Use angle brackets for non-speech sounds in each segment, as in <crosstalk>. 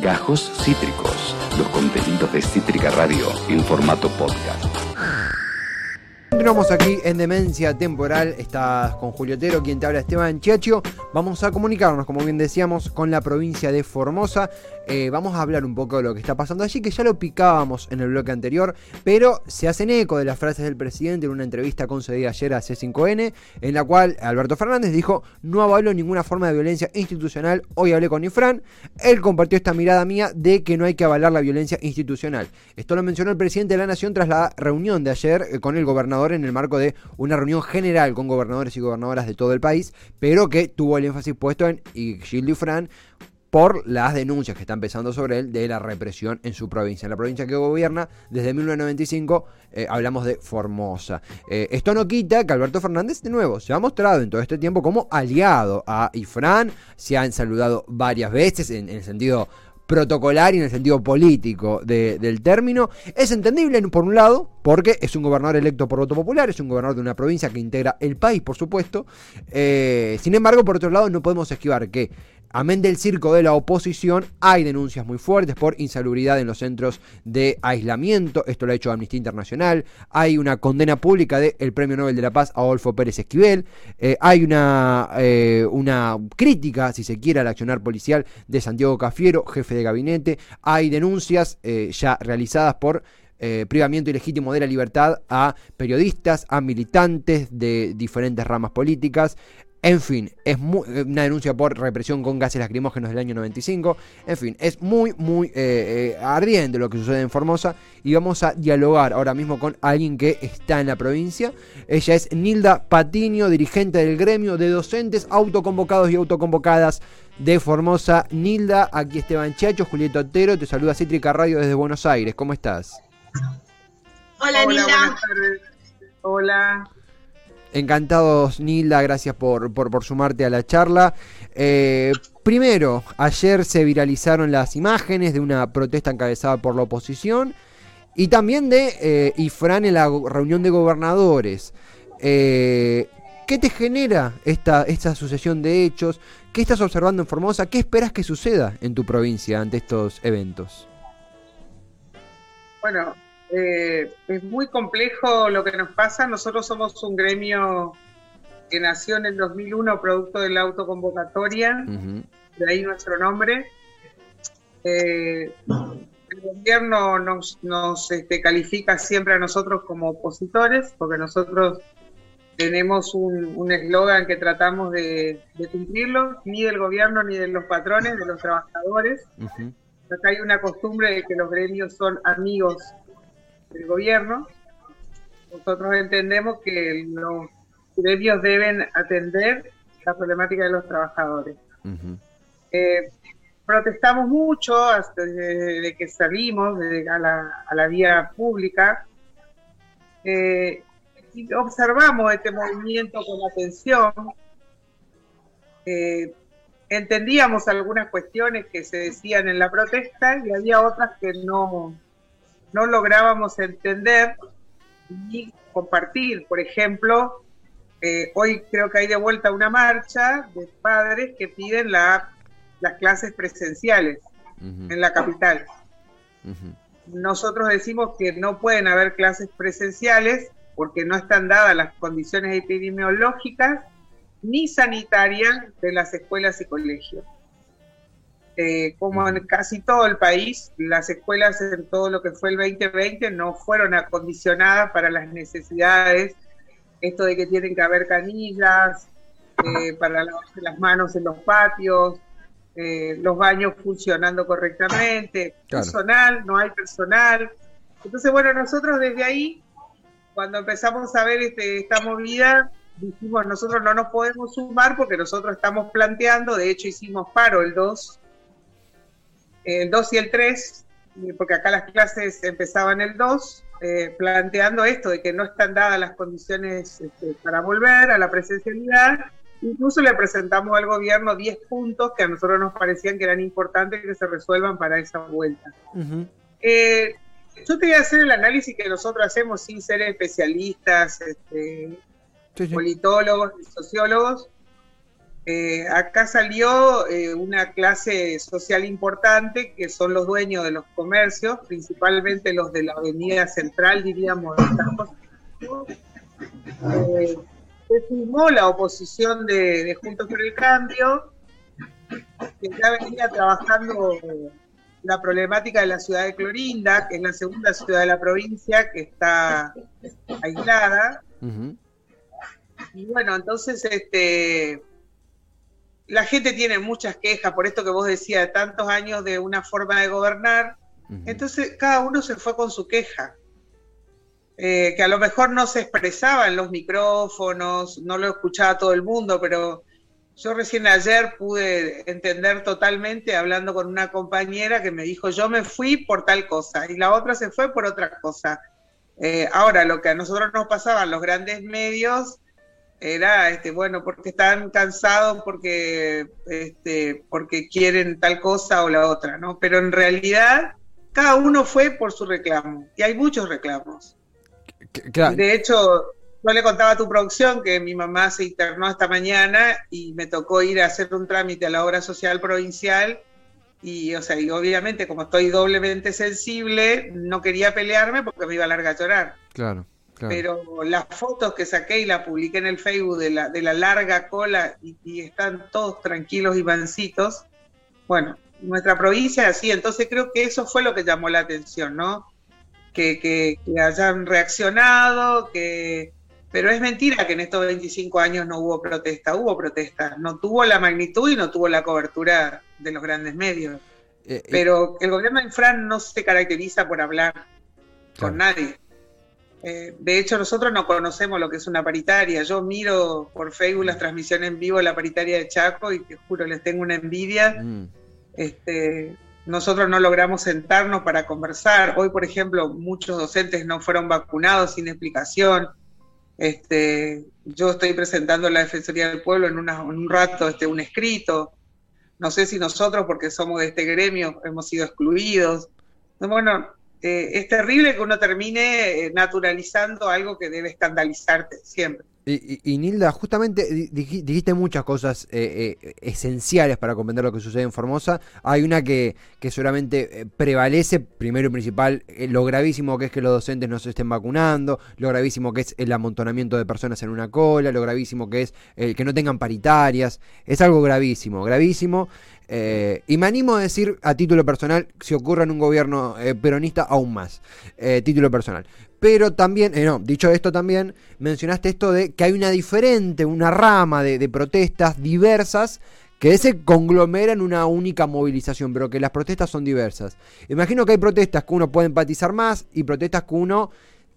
Gajos Cítricos, los contenidos de Cítrica Radio en formato podcast. Continuamos aquí en Demencia Temporal. Estás con Julio Otero, quien te habla Esteban Chiacho. Vamos a comunicarnos, como bien decíamos, con la provincia de Formosa. Eh, vamos a hablar un poco de lo que está pasando allí, que ya lo picábamos en el bloque anterior, pero se hacen eco de las frases del presidente en una entrevista concedida ayer a C5N, en la cual Alberto Fernández dijo: No avalo ninguna forma de violencia institucional. Hoy hablé con Ifran. Él compartió esta mirada mía de que no hay que avalar la violencia institucional. Esto lo mencionó el presidente de la Nación tras la reunión de ayer eh, con el gobernador en el marco de una reunión general con gobernadores y gobernadoras de todo el país, pero que tuvo el énfasis puesto en Gilles Fran por las denuncias que están pesando sobre él de la represión en su provincia. En la provincia que gobierna, desde 1995, eh, hablamos de Formosa. Eh, esto no quita que Alberto Fernández, de nuevo, se ha mostrado en todo este tiempo como aliado a Ifran, se han saludado varias veces en el sentido protocolar y en el sentido político del término. Es entendible, por un lado, porque es un gobernador electo por voto popular, es un gobernador de una provincia que integra el país, por supuesto. Eh, sin embargo, por otro lado, no podemos esquivar que Amén del circo de la oposición, hay denuncias muy fuertes por insalubridad en los centros de aislamiento. Esto lo ha hecho Amnistía Internacional. Hay una condena pública del Premio Nobel de la Paz a Adolfo Pérez Esquivel. Eh, hay una, eh, una crítica, si se quiere, al accionar policial de Santiago Cafiero, jefe de gabinete. Hay denuncias eh, ya realizadas por privamiento ilegítimo de la libertad a periodistas, a militantes de diferentes ramas políticas. En fin, es una denuncia por represión con gases lacrimógenos del año 95. En fin, es muy, muy eh, eh, ardiente lo que sucede en Formosa. Y vamos a dialogar ahora mismo con alguien que está en la provincia. Ella es Nilda Patiño, dirigente del gremio de docentes autoconvocados y autoconvocadas de Formosa. Nilda, aquí Esteban Chacho, Julieta Otero, te saluda Cítrica Radio desde Buenos Aires. ¿Cómo estás? Hola, Hola Nilda. Buenas tardes. Hola. Encantados, Nilda, gracias por, por, sumarte a la charla. Eh, primero, ayer se viralizaron las imágenes de una protesta encabezada por la oposición y también de eh, Ifran en la reunión de gobernadores. Eh, ¿Qué te genera esta, esta sucesión de hechos? ¿Qué estás observando en Formosa? ¿Qué esperas que suceda en tu provincia ante estos eventos? Bueno, eh, es muy complejo lo que nos pasa. Nosotros somos un gremio que nació en el 2001 producto de la autoconvocatoria, de ahí nuestro nombre. Eh, el gobierno nos, este, califica siempre a nosotros como opositores, porque nosotros tenemos un eslogan que tratamos de, cumplirlo, ni del gobierno ni de los patrones, de los trabajadores. Acá hay una costumbre de que los gremios son amigos del gobierno, nosotros entendemos que los gremios deben atender la problemática de los trabajadores. Eh, protestamos mucho hasta desde que salimos a, la, vía pública eh, y observamos este movimiento con atención. Eh, entendíamos algunas cuestiones que se decían en la protesta y había otras que no, no lográbamos entender y compartir. Por ejemplo, eh, hoy creo que hay de vuelta una marcha de padres que piden la, las clases presenciales en la capital. Nosotros decimos que no pueden haber clases presenciales porque no están dadas las condiciones epidemiológicas ni sanitarias de las escuelas y colegios. Eh, como en casi todo el país, las escuelas en todo lo que fue el 2020 no fueron acondicionadas para las necesidades, esto de que tienen que haber canillas eh, <laughs> para lavarse las manos en los patios, eh, los baños funcionando correctamente, personal, no hay personal. Entonces, bueno, nosotros desde ahí, cuando empezamos a ver este, esta movida, dijimos, nosotros no nos podemos sumar porque nosotros estamos planteando, de hecho hicimos paro el 2 el 2 y el 3, porque acá las clases empezaban el 2, eh, planteando esto de que no están dadas las condiciones este, para volver a la presencialidad. Incluso le presentamos al gobierno 10 puntos que a nosotros nos parecían que eran importantes que se resuelvan para esa vuelta. Eh, yo te voy a hacer el análisis que nosotros hacemos sin ser especialistas, este, politólogos, sociólogos. Eh, acá salió eh, una clase social importante que son los dueños de los comercios, principalmente los de la avenida central, diríamos. Eh, se firmó la oposición de, Juntos por el Cambio, que ya venía trabajando la problemática de la ciudad de Clorinda, que es la segunda ciudad de la provincia que está aislada. Y bueno, entonces este la gente tiene muchas quejas por esto que vos decías, de tantos años de una forma de gobernar. Entonces cada uno se fue con su queja. Eh, que a lo mejor no se expresaba en los micrófonos, no lo escuchaba todo el mundo, pero yo recién ayer pude entender totalmente hablando con una compañera que me dijo, yo me fui por tal cosa y la otra se fue por otra cosa. Eh, ahora, lo que a nosotros nos pasaba en los grandes medios era, este, bueno, porque están cansados, porque, este, porque quieren tal cosa o la otra, ¿no? Pero en realidad, cada uno fue por su reclamo, y hay muchos reclamos. De hecho, yo le contaba a tu producción que mi mamá se internó esta mañana y me tocó ir a hacer un trámite a la obra social provincial y, o sea, y obviamente como estoy doblemente sensible, no quería pelearme porque me iba a largar a llorar. Claro. Pero las fotos que saqué y la publiqué en el Facebook de la, de la larga cola y, están todos tranquilos y mancitos, bueno, nuestra provincia así, entonces creo que eso fue lo que llamó la atención, ¿no? Que, que, hayan reaccionado, que... Pero es mentira que en estos 25 años no hubo protesta, hubo protesta, no tuvo la magnitud y no tuvo la cobertura de los grandes medios. Eh, eh, Pero el gobierno de Infran no se caracteriza por hablar con nadie. Eh, de hecho, nosotros no conocemos lo que es una paritaria. Yo miro por Facebook las transmisiones en vivo de la paritaria de Chaco y te juro, les tengo una envidia. Mm. Este, nosotros no logramos sentarnos para conversar. Hoy, por ejemplo, muchos docentes no fueron vacunados sin explicación. Este, yo estoy presentando a la Defensoría del Pueblo en, un rato este, un escrito. No sé si nosotros, porque somos de este gremio, hemos sido excluidos. Bueno, eh, es terrible que uno termine eh, naturalizando algo que debe escandalizarte siempre. Y, Nilda, justamente dijiste muchas cosas eh, esenciales para comprender lo que sucede en Formosa. Hay una que, que seguramente prevalece, primero y principal, lo gravísimo que es que los docentes no se estén vacunando, lo gravísimo que es el amontonamiento de personas en una cola, lo gravísimo que es el que no tengan paritarias. Es algo gravísimo, gravísimo. Eh, y me animo a decir a título personal, si ocurre en un gobierno eh, peronista, aún más. Eh, título personal. Pero también, no, dicho esto también, mencionaste esto de que hay una diferente, una rama de, protestas diversas que se conglomera en una única movilización, pero que las protestas son diversas. Imagino que hay protestas que uno puede empatizar más y protestas que uno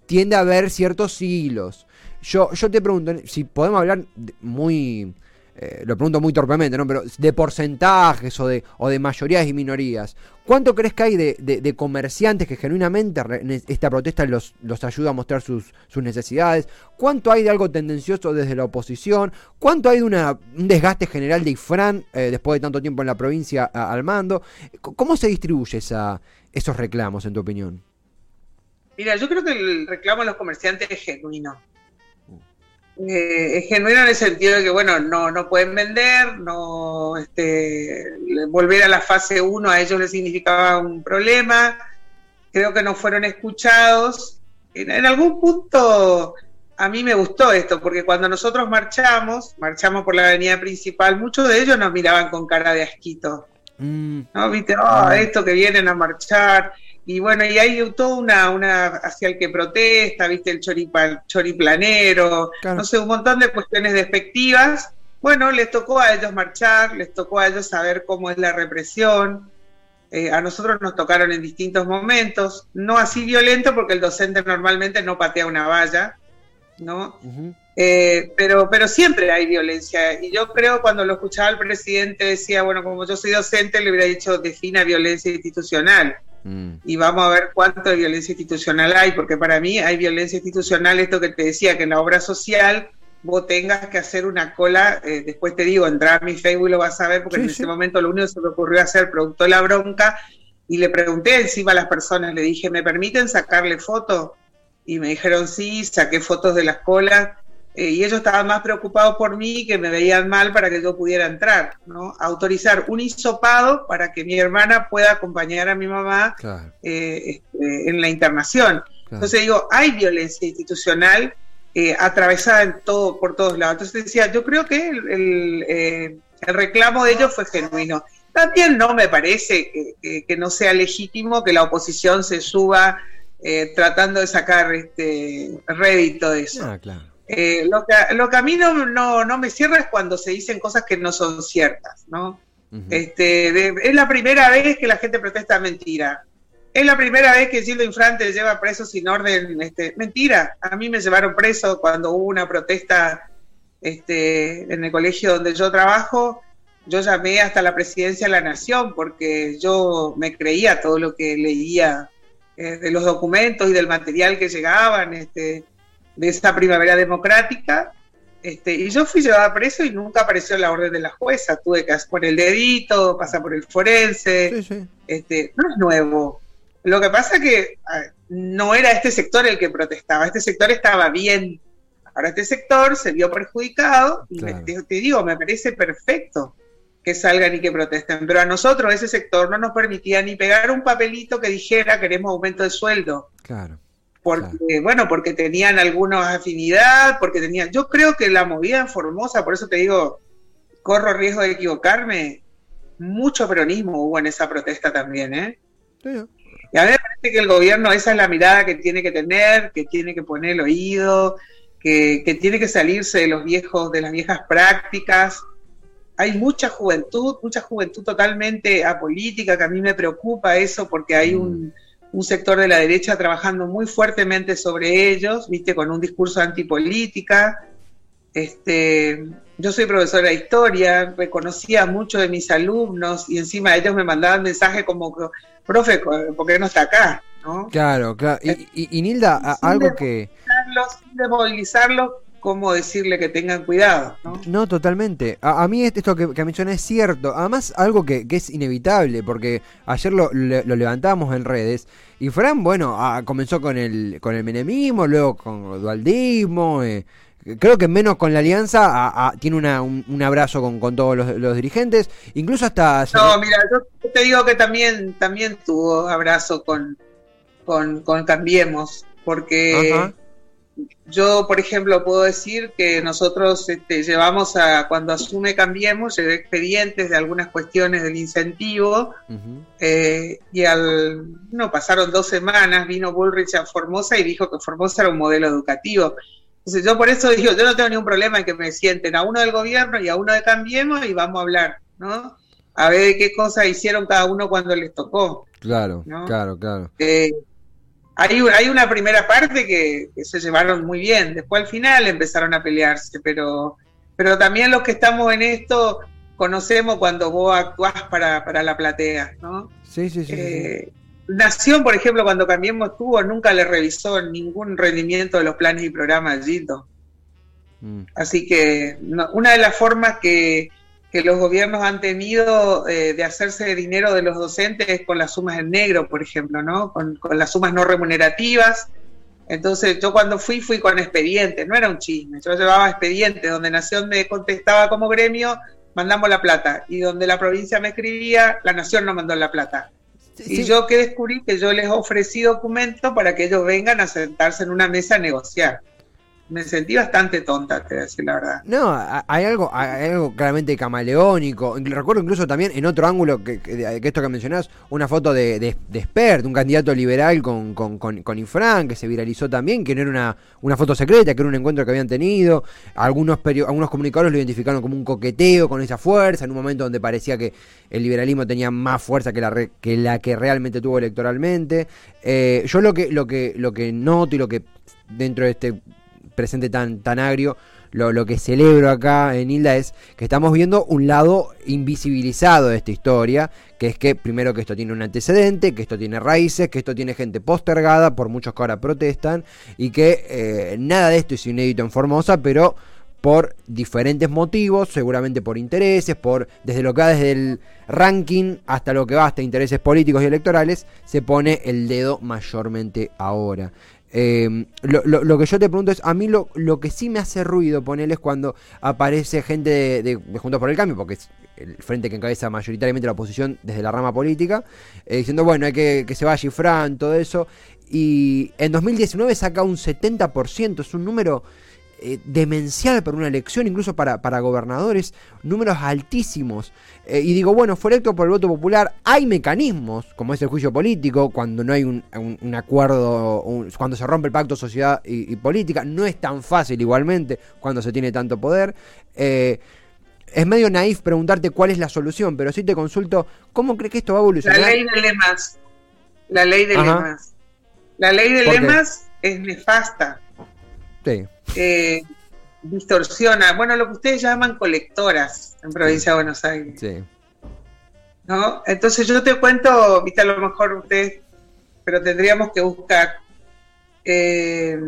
tiende a ver ciertos hilos. Yo, yo te pregunto, si podemos hablar muy eh, lo pregunto muy torpemente, ¿no? Pero de porcentajes o de, o de mayorías y minorías. ¿Cuánto crees que hay de, comerciantes que genuinamente esta protesta los, los ayuda a mostrar sus, necesidades? ¿Cuánto hay de algo tendencioso desde la oposición? ¿Cuánto hay de una, un desgaste general de IFRAN eh, después de tanto tiempo en la provincia al mando? ¿Cómo se distribuye esa, esos reclamos, en tu opinión? Mira, yo creo que el reclamo de los comerciantes es genuino eh, es genuino en el sentido de que, bueno, no, no pueden vender, no este, volver a la fase 1 a ellos les significaba un problema, creo que no fueron escuchados. En, algún punto a mí me gustó esto, porque cuando nosotros marchamos, marchamos por la avenida principal, muchos de ellos nos miraban con cara de asquito. Mm. ¿No? Viste, oh, esto que vienen a marchar y bueno, y hay toda una, una hacia el que protesta, viste, el choriplanero, no sé, un montón de cuestiones despectivas. Bueno, les tocó a ellos marchar, les tocó a ellos saber cómo es la represión. Eh, a nosotros nos tocaron en distintos momentos, no así violento porque el docente normalmente no patea una valla, ¿no? Eh, pero, pero siempre hay violencia. Y yo creo cuando lo escuchaba el presidente decía, bueno, como yo soy docente, le hubiera dicho, defina violencia institucional. Mm. Y vamos a ver cuánto de violencia institucional hay, porque para mí hay violencia institucional, esto que te decía, que en la obra social vos tengas que hacer una cola, eh, después te digo, entrar a mi Facebook y lo vas a ver, porque en ese momento lo único que se me ocurrió hacer, producto la bronca, y le pregunté encima a las personas, le dije, ¿me permiten sacarle fotos? Y me dijeron sí, saqué fotos de las colas, eh, y ellos estaban más preocupados por mí que me veían mal para que yo pudiera entrar, ¿no? Autorizar un hisopado para que mi hermana pueda acompañar a mi mamá eh, este, en la internación. Entonces digo, hay violencia institucional eh, atravesada en todo, por todos lados. Entonces decía, yo creo que el, el, reclamo de ellos fue genuino. También no me parece que, que, no sea legítimo que la oposición se suba tratando de sacar este rédito de eso. Ah, claro. Eh, lo, que, lo, que, a mí no, no, me cierra es cuando se dicen cosas que no son ciertas, ¿no? este, es la primera vez que la gente protesta mentira. Es la primera vez que Gildo Infrante lleva preso sin orden. Este, mentira, a mí me llevaron preso cuando hubo una protesta este, en el colegio donde yo trabajo. Yo llamé hasta la presidencia de la Nación porque yo me creía todo lo que leía eh, de los documentos y del material que llegaban. Este, de esa primavera democrática. Este, y yo fui llevada preso y nunca apareció la orden de la jueza. Tuve que poner el dedito, pasar por el forense. Este, no es nuevo. Lo que pasa es que no era este sector el que protestaba. Este sector estaba bien. Ahora este sector se vio perjudicado y te, digo, me parece perfecto que salgan y que protesten. Pero a nosotros ese sector no nos permitía ni pegar un papelito que dijera queremos aumento de sueldo. Claro porque, bueno, porque tenían alguna afinidad, porque tenían, yo creo que la movida en Formosa, por eso te digo, corro riesgo de equivocarme, mucho peronismo hubo en esa protesta también, ¿eh? Y a mí me parece que el gobierno, esa es la mirada que tiene que tener, que tiene que poner el oído, que, que tiene que salirse de los viejos, de las viejas prácticas. Hay mucha juventud, mucha juventud totalmente apolítica, que a mí me preocupa eso porque hay mm un sector de la derecha trabajando muy fuertemente sobre ellos, viste, con un discurso antipolítica. Este, yo soy profesora de historia, reconocía mucho de mis alumnos y encima ellos me mandaban mensajes como, profe, ¿por qué no está acá? ¿no? Claro, claro. Y, Nilda, algo que... Sin desmovilizarlos, cómo decirle que tengan cuidado. No, no totalmente. A, mí esto que, que mencioné es cierto. Además, algo que, es inevitable, porque ayer lo, lo, levantamos en redes. Y Fran, bueno, comenzó con el, con el menemismo, luego con el dualdismo. Eh, creo que menos con la alianza tiene una, un, abrazo con, con todos los, dirigentes. Incluso hasta... No, mira, yo te digo que también, también tuvo abrazo con, con, con Cambiemos. Porque... Yo, por ejemplo, puedo decir que nosotros este, llevamos a, cuando asume Cambiemos, llevé expedientes de algunas cuestiones del incentivo eh, y al, no, pasaron dos semanas, vino Bullrich a Formosa y dijo que Formosa era un modelo educativo. Entonces yo por eso digo, yo no tengo ningún problema en que me sienten a uno del gobierno y a uno de Cambiemos y vamos a hablar, ¿no? A ver qué cosas hicieron cada uno cuando les tocó. Claro, claro, claro. Eh, hay, hay una primera parte que, se llevaron muy bien, después al final empezaron a pelearse, pero, pero también los que estamos en esto conocemos cuando vos actuás para, para la platea, ¿no? Sí, sí, sí, eh, Nación, por ejemplo, cuando Cambiemos estuvo, nunca le revisó ningún rendimiento de los planes y programas de Gito. Mm. Así que una de las formas que, que los gobiernos han tenido eh, de hacerse dinero de los docentes con las sumas en negro, por ejemplo, ¿no? Con, las sumas no remunerativas. Entonces, yo cuando fui, fui con expedientes, no era un chisme, yo llevaba expedientes donde Nación me contestaba como gremio, mandamos la plata, y donde la provincia me escribía, la Nación no mandó la plata. Y yo que descubrí que yo les ofrecí documentos para que ellos vengan a sentarse en una mesa a negociar me sentí bastante tonta, te voy a decir la verdad. No, hay algo, hay algo claramente camaleónico. Recuerdo incluso también en otro ángulo que, que, esto que mencionás, una foto de, de, de un candidato liberal con, con, con, Infran, que se viralizó también, que no era una, una foto secreta, que era un encuentro que habían tenido. Algunos, algunos comunicadores lo identificaron como un coqueteo con esa fuerza, en un momento donde parecía que el liberalismo tenía más fuerza que la, que, la que realmente tuvo electoralmente. Eh, yo lo que, lo, que, lo que noto y lo que dentro de este presente tan, tan agrio, lo, lo, que celebro acá en Hilda es que estamos viendo un lado invisibilizado de esta historia, que es que primero que esto tiene un antecedente, que esto tiene raíces, que esto tiene gente postergada por muchos que ahora protestan y que eh, nada de esto es inédito en Formosa, pero por diferentes motivos, seguramente por intereses, por desde lo que va desde el ranking hasta lo que va hasta intereses políticos y electorales, se pone el dedo mayormente ahora. Eh, lo, que yo te pregunto es, a mí lo, lo que sí me hace ruido, ponerles cuando aparece gente de, Juntos por el Cambio, porque es el frente que encabeza mayoritariamente la oposición desde la rama política, eh, diciendo, bueno, hay que que se vaya Fran, todo eso. Y en 2019 saca un 70%, es un número eh, demencial para una elección, incluso para, para gobernadores, números altísimos. Eh, y digo, bueno, fue electo por el voto popular, hay mecanismos, como es el juicio político, cuando no hay un, acuerdo, cuando se rompe el pacto sociedad y, política, no es tan fácil igualmente cuando se tiene tanto poder. Eh, es medio naif preguntarte cuál es la solución, pero sí te consulto, ¿cómo crees que esto va a evolucionar? La ley de lemas. La ley de lemas. La ley de lemas es nefasta. Eh, distorsiona, bueno, lo que ustedes llaman colectoras en provincia de Buenos Aires. Sí. ¿No? Entonces yo te cuento, viste, a lo mejor ustedes, pero tendríamos que buscar. Eh,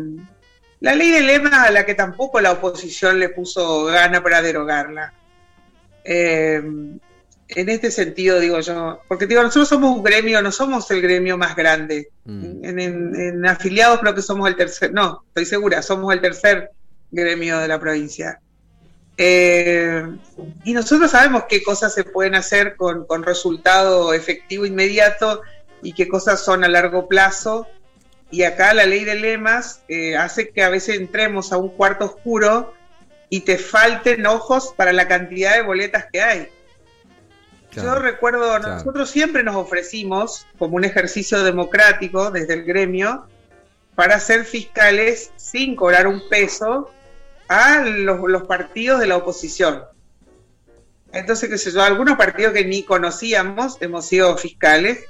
la ley de lema a la que tampoco la oposición le puso gana para derogarla. Eh, en este sentido, digo yo, porque digo, nosotros somos un gremio, no somos el gremio más grande. Mm. En, afiliados creo que somos el tercer, no, estoy segura, somos el tercer gremio de la provincia. Eh, y nosotros sabemos qué cosas se pueden hacer con, resultado efectivo inmediato y qué cosas son a largo plazo. Y acá la ley de lemas eh, hace que a veces entremos a un cuarto oscuro y te falten ojos para la cantidad de boletas que hay. Yo recuerdo, nosotros siempre nos ofrecimos como un ejercicio democrático desde el gremio para ser fiscales sin cobrar un peso a los, partidos de la oposición. Entonces, qué sé yo, algunos partidos que ni conocíamos hemos sido fiscales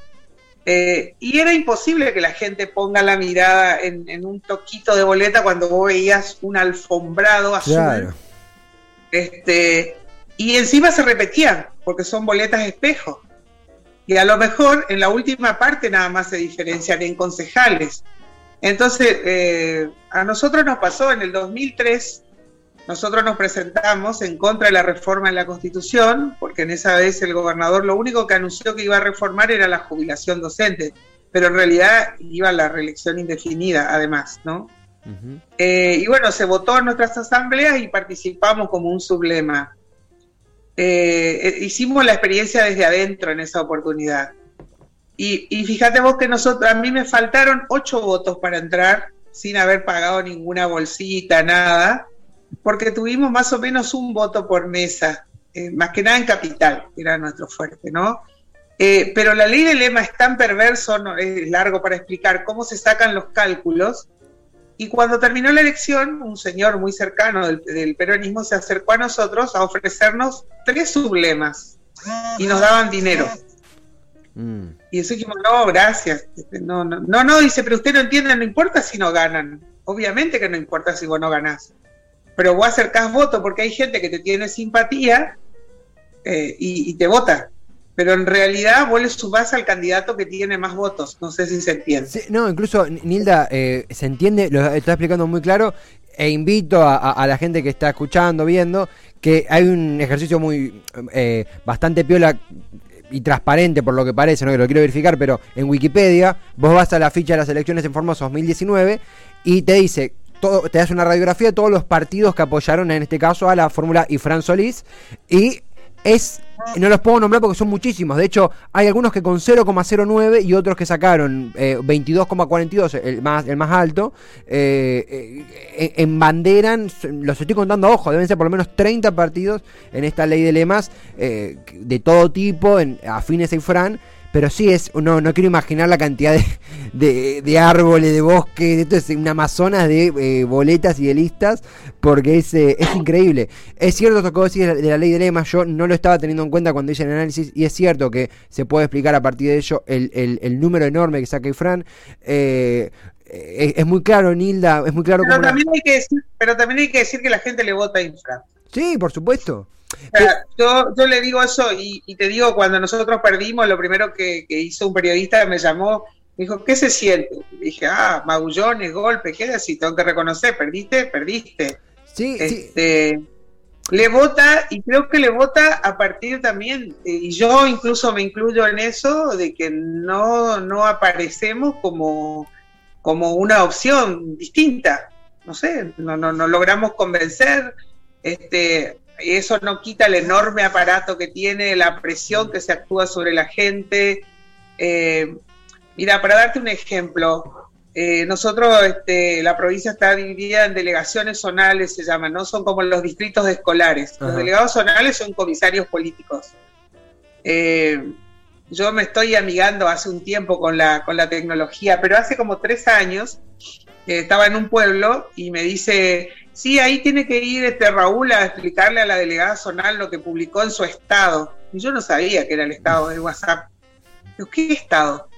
eh, y era imposible que la gente ponga la mirada en, un toquito de boleta cuando vos veías un alfombrado azul. Este, y encima se repetían, porque son boletas espejo. Y a lo mejor en la última parte nada más se diferencian en concejales. Entonces, eh, a nosotros nos pasó en el 2003, nosotros nos presentamos en contra de la reforma en la Constitución, porque en esa vez el gobernador lo único que anunció que iba a reformar era la jubilación docente, pero en realidad iba a la reelección indefinida, además, ¿no? Eh, y bueno, se votó en nuestras asambleas y participamos como un sublema. Eh, eh, hicimos la experiencia desde adentro en esa oportunidad. Y, fíjate vos que nosotros, a mí me faltaron ocho votos para entrar sin haber pagado ninguna bolsita, nada, porque tuvimos más o menos un voto por mesa, eh, más que nada en capital, era nuestro fuerte, ¿no? pero la ley del lema es tan perverso, no, es largo para explicar cómo se sacan los cálculos, y cuando terminó la elección, un señor muy cercano del, peronismo se acercó a nosotros a ofrecernos tres sublemas y nos daban dinero. Mm. Y eso dijimos, no, gracias. No, no, no, no, dice, pero usted no entiende, no importa si no ganan. Obviamente que no importa si vos no ganás. Pero vos acercás voto porque hay gente que te tiene simpatía eh, y, y te vota pero en realidad vos le subás al candidato que tiene más votos. No sé si se entiende. no, incluso Nilda, eh, se entiende, lo está explicando muy claro, e invito a, la gente que está escuchando, viendo, que hay un ejercicio muy eh, bastante piola y transparente por lo que parece, no que lo quiero verificar, pero en Wikipedia vos vas a la ficha de las elecciones en Formosa 2019 y te dice todo, te das una radiografía de todos los partidos que apoyaron en este caso a la fórmula y Fran Solís y es no los puedo nombrar porque son muchísimos. De hecho, hay algunos que con 0,09 y otros que sacaron 22,42, eh, el más, el más alto, eh, eh, en banderan, los estoy contando ojo, deben ser por lo menos 30 partidos en esta ley de lemas de todo tipo, en, afines a Fran pero sí es, no, no quiero imaginar la cantidad de, de, árboles, de bosques, de esto es una Amazonas de eh, boletas y de listas, porque es, eh, es increíble. Es cierto vos decís de la, ley de lemas, yo no lo estaba teniendo en cuenta cuando hice el análisis, y es cierto que se puede explicar a partir de ello el, el, número enorme que saca Fran. Eh, es, muy claro, Nilda, es muy claro. Pero, también hay que decir, pero también hay que decir que la gente le vota a Infran. Sí, por supuesto yo, yo le digo eso y, te digo, cuando nosotros perdimos, lo primero que, hizo un periodista me llamó, me dijo, ¿qué se siente? dije, ah, magullones, golpes, ¿qué así? Tengo que reconocer, perdiste, perdiste. Sí, este, Le vota, y creo que le vota a partir también, y yo incluso me incluyo en eso, de que no, no aparecemos como como una opción distinta. No sé, no, no, no logramos convencer. Este, eso no quita el enorme aparato que tiene, la presión que se actúa sobre la gente. Eh, mira, para darte un ejemplo, eh, nosotros, este, la provincia está dividida en delegaciones zonales, se llaman, ¿no? Son como los distritos escolares. Los delegados zonales son comisarios políticos. Eh, yo me estoy amigando hace un tiempo con la, con la tecnología, pero hace como tres años estaba en un pueblo y me dice, sí, ahí tiene que ir este Raúl a explicarle a la delegada zonal lo que publicó en su estado. Y yo no sabía que era el estado de WhatsApp. ¿qué estado?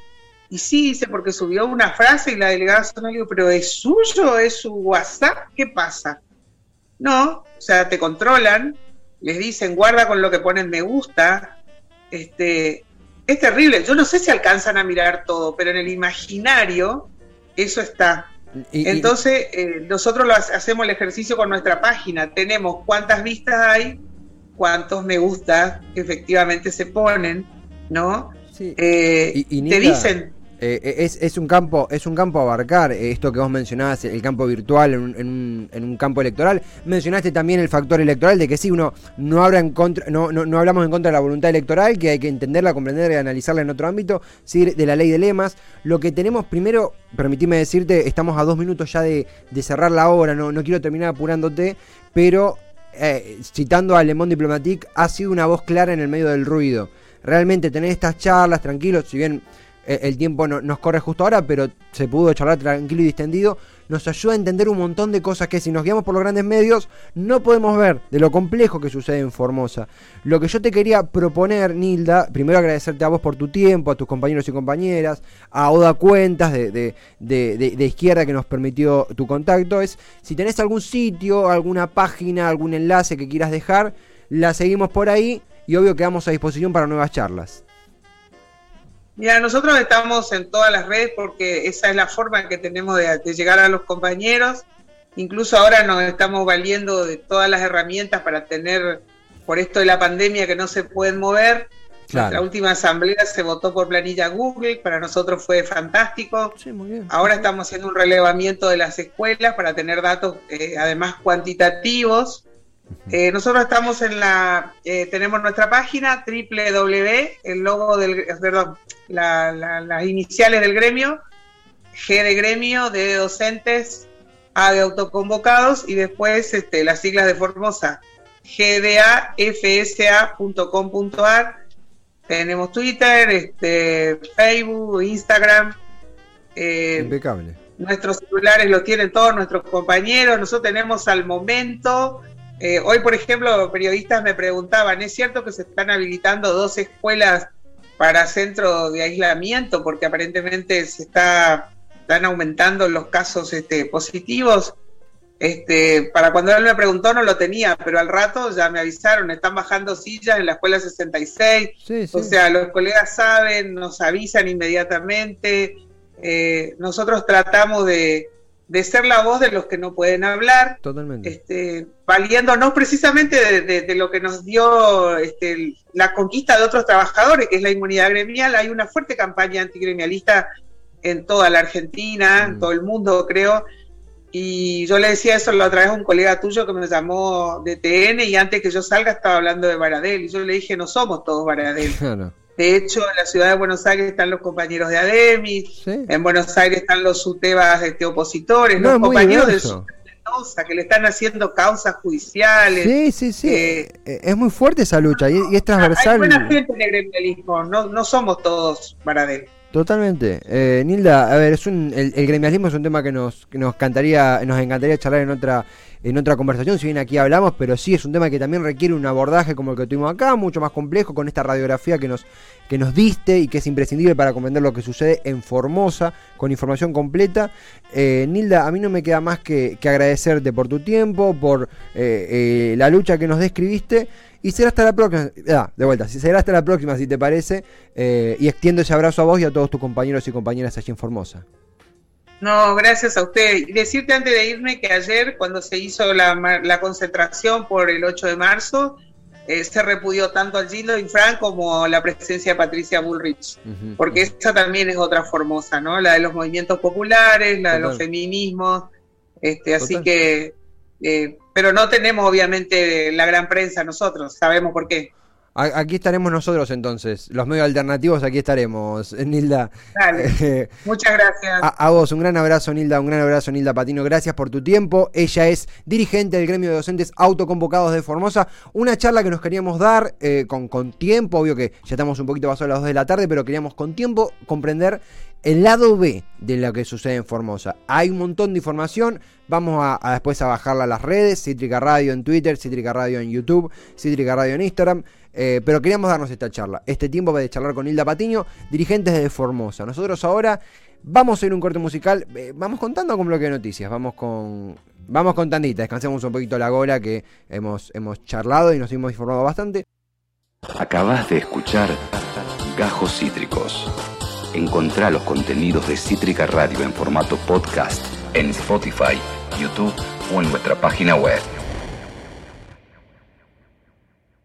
Y sí, dice, porque subió una frase y la delegada zonal digo, pero ¿es suyo? ¿Es su WhatsApp? ¿Qué pasa? No, o sea, te controlan, les dicen, guarda con lo que ponen me gusta, este, es terrible. Yo no sé si alcanzan a mirar todo, pero en el imaginario eso está. Entonces, eh, nosotros lo hacemos el ejercicio con nuestra página. Tenemos cuántas vistas hay, cuántos me gusta efectivamente se ponen, ¿no? Sí. Eh, te dicen, eh, eh, es, es, un campo es un campo a abarcar eh, esto que vos mencionabas el campo virtual en un, en, un, campo electoral. Mencionaste también el factor electoral de que sí uno no habla en contra no, no, hablamos en contra de la voluntad electoral que hay que entenderla comprenderla y analizarla en otro ámbito sí de la ley de lemas. Lo que tenemos primero permitime decirte estamos a dos minutos ya de, cerrar la hora no, no quiero terminar apurándote pero citando a Le Monde Diplomatique ha sido una voz clara en el medio del ruido. Realmente tener estas charlas tranquilos si bien eh, el tiempo no, nos corre justo ahora, pero se pudo charlar tranquilo y distendido, nos ayuda a entender un montón de cosas que si nos guiamos por los grandes medios no podemos ver de lo complejo que sucede en Formosa. Lo que yo te quería proponer, Nilda, primero agradecerte a vos por tu tiempo, a tus compañeros y compañeras, a Oda Cuentas de, de, de, de Izquierda que nos permitió tu contacto, es si tenés algún sitio, alguna página, algún enlace que quieras dejar, la seguimos por ahí y obvio quedamos a disposición para nuevas charlas. Mira, nosotros estamos en todas las redes porque esa es la forma que tenemos de, llegar a los compañeros. Incluso ahora nos estamos valiendo de todas las herramientas para tener, por esto de la pandemia, que no se pueden mover. La última asamblea se votó por planilla Google, para nosotros fue fantástico. Ahora estamos haciendo un relevamiento de las escuelas para tener datos eh, además cuantitativos eh, nosotros estamos en la, eh, tenemos nuestra página www, el logo del, perdón, las iniciales del gremio, G de gremio, D de docentes, A de autoconvocados y después este, las siglas de Formosa, gdafsa.com.ar. Tenemos Twitter, este, Facebook, Instagram. Eh, Impecable. Nuestros celulares lo tienen todos nuestros compañeros. Nosotros tenemos al momento eh, hoy, por ejemplo, periodistas me preguntaban, ¿es cierto que se están habilitando dos escuelas para centro de aislamiento porque aparentemente se está, están aumentando los casos este, positivos? Este, para cuando él me preguntó no lo tenía, pero al rato ya me avisaron, están bajando sillas en la escuela 66, o sea, los colegas saben, nos avisan inmediatamente, eh, nosotros tratamos de, de ser la voz de los que no pueden hablar. Totalmente. Este, valiéndonos precisamente de, lo que nos dio este, la conquista de otros trabajadores, que es la inmunidad gremial. Hay una fuerte campaña antigremialista en toda la Argentina, en mm. todo el mundo, creo. Y yo le decía eso la otra vez a un colega tuyo que me llamó de TN y antes que yo salga estaba hablando de Baradel. Y yo le dije, no somos todos Baradel. <laughs> De hecho, en la ciudad de Buenos Aires están los compañeros de ADEMIS, en Buenos Aires están los SUTEBAS este, opositores, los compañeros del Mendoza que le están haciendo causas judiciales. Sí, sí, sí. Eh, eh, es muy fuerte esa lucha y, es transversal. Hay buena gente en el gremialismo, no, no somos todos para Totalmente. Eh, Nilda, a ver, es un, el, el, gremialismo es un tema que nos, que nos, cantaría, nos encantaría charlar en otra en otra conversación, si bien aquí hablamos, pero sí es un tema que también requiere un abordaje como el que tuvimos acá, mucho más complejo, con esta radiografía que nos, que nos diste y que es imprescindible para comprender lo que sucede en Formosa, con información completa. Eh, Nilda, a mí no me queda más que, agradecerte por tu tiempo, por eh, eh, la lucha que nos describiste. Y será hasta la próxima, ah, de vuelta, será hasta la próxima si te parece, y extiendo ese abrazo a vos y a todos tus compañeros y compañeras allí en Formosa. No, gracias a usted. Y decirte antes de irme que ayer, cuando se hizo la, concentración por el 8 de marzo, eh, se repudió tanto al Gildo Infran como la presencia de Patricia Bullrich, porque esa también es otra Formosa, ¿no? La de los movimientos populares, la de los feminismos, este, así que, eh, pero no tenemos obviamente la gran prensa nosotros, sabemos por qué. Aquí estaremos nosotros entonces, los medios alternativos, aquí estaremos, Nilda. Dale, <laughs> muchas gracias. A, vos, un gran abrazo, Nilda, un gran abrazo, Nilda Patino, gracias por tu tiempo. Ella es dirigente del gremio de docentes autoconvocados de Formosa. Una charla que nos queríamos dar eh, con, con tiempo, obvio que ya estamos un poquito pasados a las 2 de la tarde, pero queríamos con tiempo comprender el lado B de lo que sucede en Formosa. Hay un montón de información. Vamos a, después a bajarla a las redes. Cítrica Radio en Twitter, Cítrica Radio en YouTube, Cítrica Radio en Instagram. Eh, pero queríamos darnos esta charla. Este tiempo de charlar con Hilda Patiño, dirigentes de Formosa. Nosotros ahora vamos a ir un corte musical. Eh, vamos contando con bloque de noticias. Vamos con. Vamos con tandita. Descansemos un poquito la gola que hemos, hemos charlado y nos hemos informado bastante. Acabas de escuchar Gajos Cítricos. Encontrá los contenidos de Cítrica Radio en formato podcast en Spotify, YouTube o en nuestra página web.